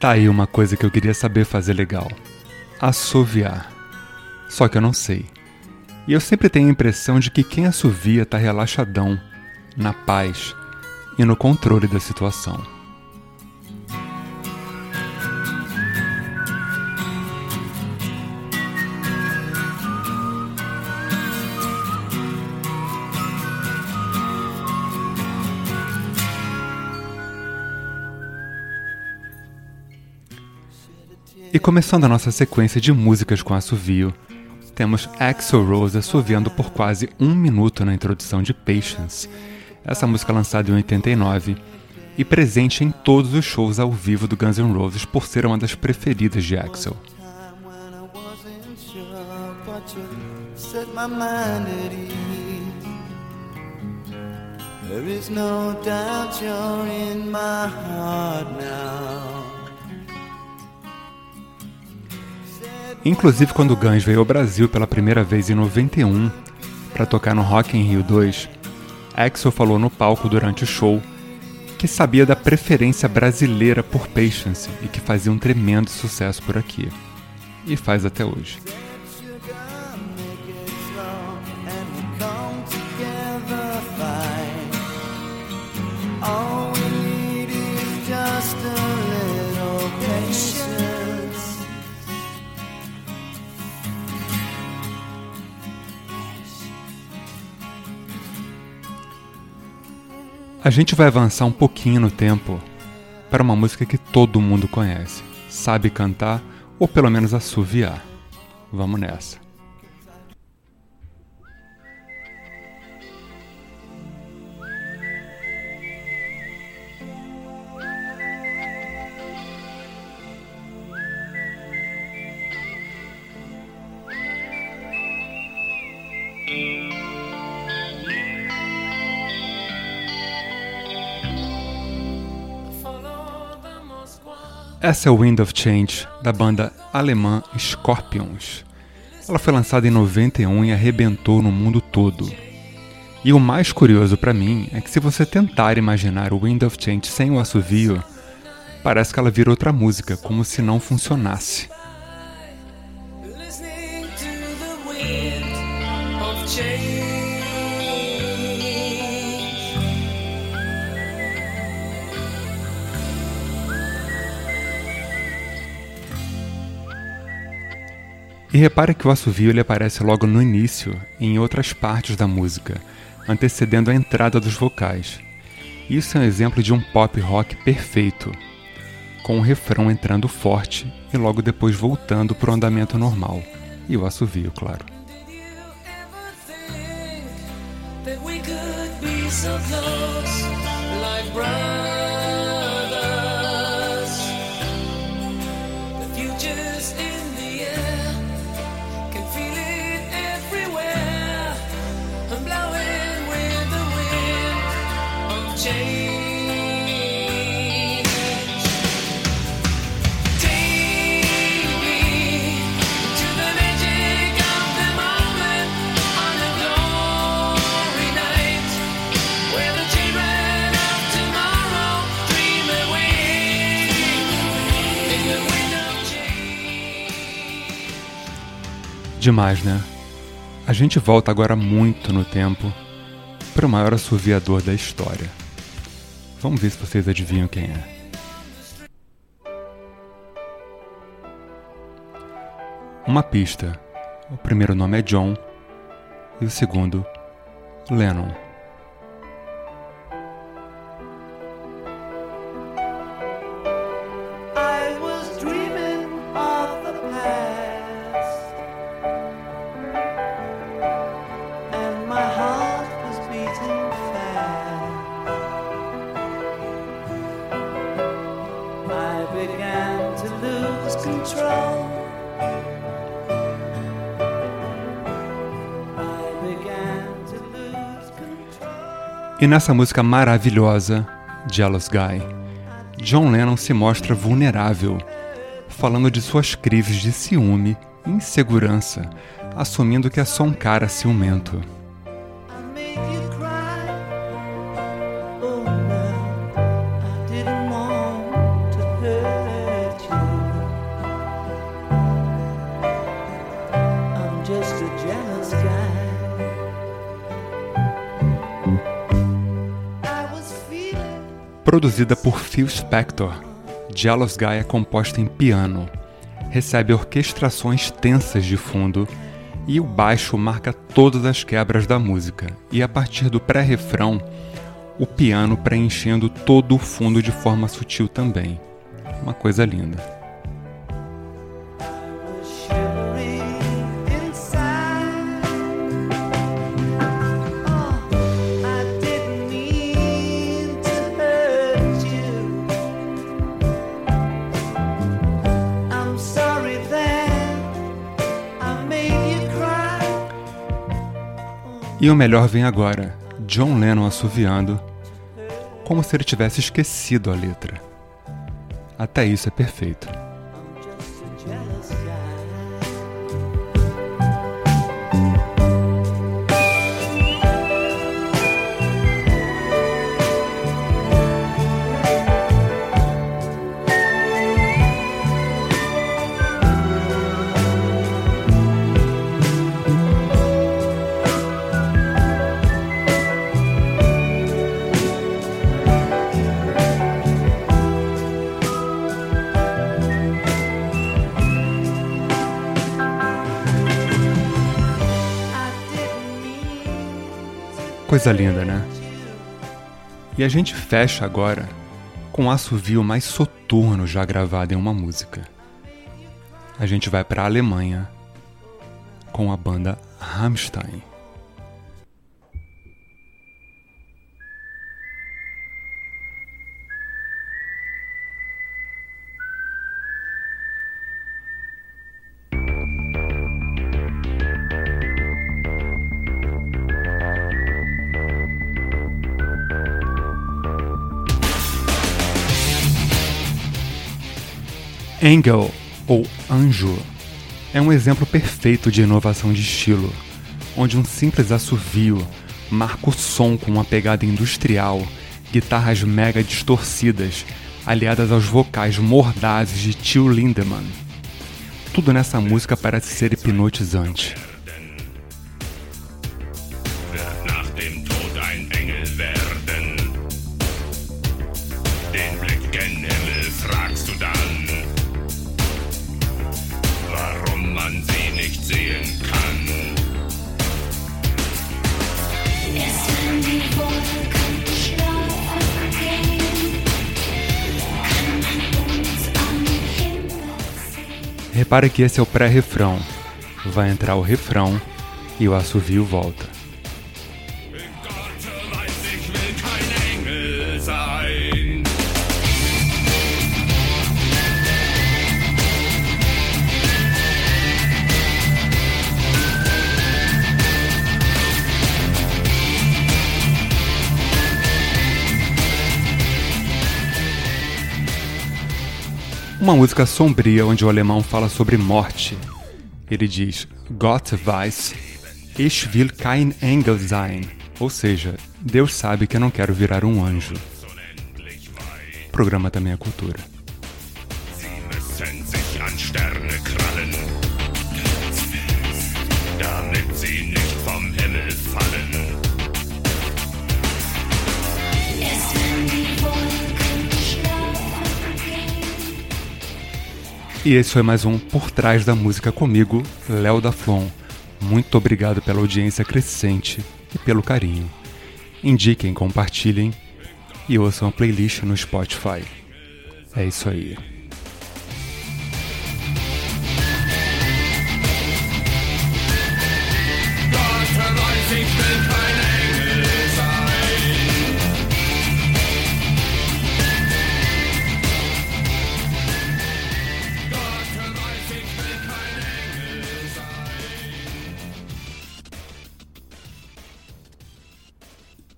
Tá aí uma coisa que eu queria saber fazer legal: assoviar. Só que eu não sei. E eu sempre tenho a impressão de que quem assovia tá relaxadão, na paz e no controle da situação. E começando a nossa sequência de músicas com assovio, temos Axel Rose assoviando por quase um minuto na introdução de Patience, essa música lançada em 89 e presente em todos os shows ao vivo do Guns N' Roses por ser uma das preferidas de Axel. There is no doubt you're in my heart now. Inclusive, quando Guns veio ao Brasil pela primeira vez em 91 para tocar no Rock in Rio 2, Axel falou no palco durante o show que sabia da preferência brasileira por Patience e que fazia um tremendo sucesso por aqui. E faz até hoje. A gente vai avançar um pouquinho no tempo para uma música que todo mundo conhece, sabe cantar ou pelo menos assoviar. Vamos nessa. Essa é o Wind of Change, da banda alemã Scorpions. Ela foi lançada em 91 e arrebentou no mundo todo. E o mais curioso para mim é que se você tentar imaginar o Wind of Change sem o assovio, parece que ela vira outra música, como se não funcionasse. E repare que o assovio ele aparece logo no início em outras partes da música, antecedendo a entrada dos vocais. Isso é um exemplo de um pop rock perfeito, com o refrão entrando forte e logo depois voltando para o andamento normal. E o assovio, claro. so close, Demais, né? A gente volta agora muito no tempo para o maior assoviador da história. Vamos ver se vocês adivinham quem é. Uma pista. O primeiro nome é John e o segundo, Lennon. E nessa música maravilhosa, Jealous Guy, John Lennon se mostra vulnerável, falando de suas crises de ciúme insegurança, assumindo que é só um cara ciumento. Produzida por Phil Spector, Jealous Guy é composta em piano, recebe orquestrações tensas de fundo e o baixo marca todas as quebras da música, e a partir do pré-refrão, o piano preenchendo todo o fundo de forma sutil também. Uma coisa linda. E o melhor vem agora: John Lennon assoviando, como se ele tivesse esquecido a letra. Até isso é perfeito. Coisa linda, né? E a gente fecha agora com um assovio mais soturno já gravado em uma música. A gente vai para a Alemanha com a banda Rammstein. Angel, ou Anjo, é um exemplo perfeito de inovação de estilo, onde um simples assovio marca o som com uma pegada industrial, guitarras mega distorcidas, aliadas aos vocais mordazes de Till Lindemann. Tudo nessa música parece ser hipnotizante. Repare que esse é o pré-refrão. Vai entrar o refrão e o assovio volta. Uma música sombria onde o alemão fala sobre morte. Ele diz: Gott weiß, ich will kein Engel sein. Ou seja, Deus sabe que eu não quero virar um anjo. O programa também é cultura. sie E esse foi mais um Por Trás da Música comigo, Léo da Flon. Muito obrigado pela audiência crescente e pelo carinho. Indiquem, compartilhem e ouçam a playlist no Spotify. É isso aí.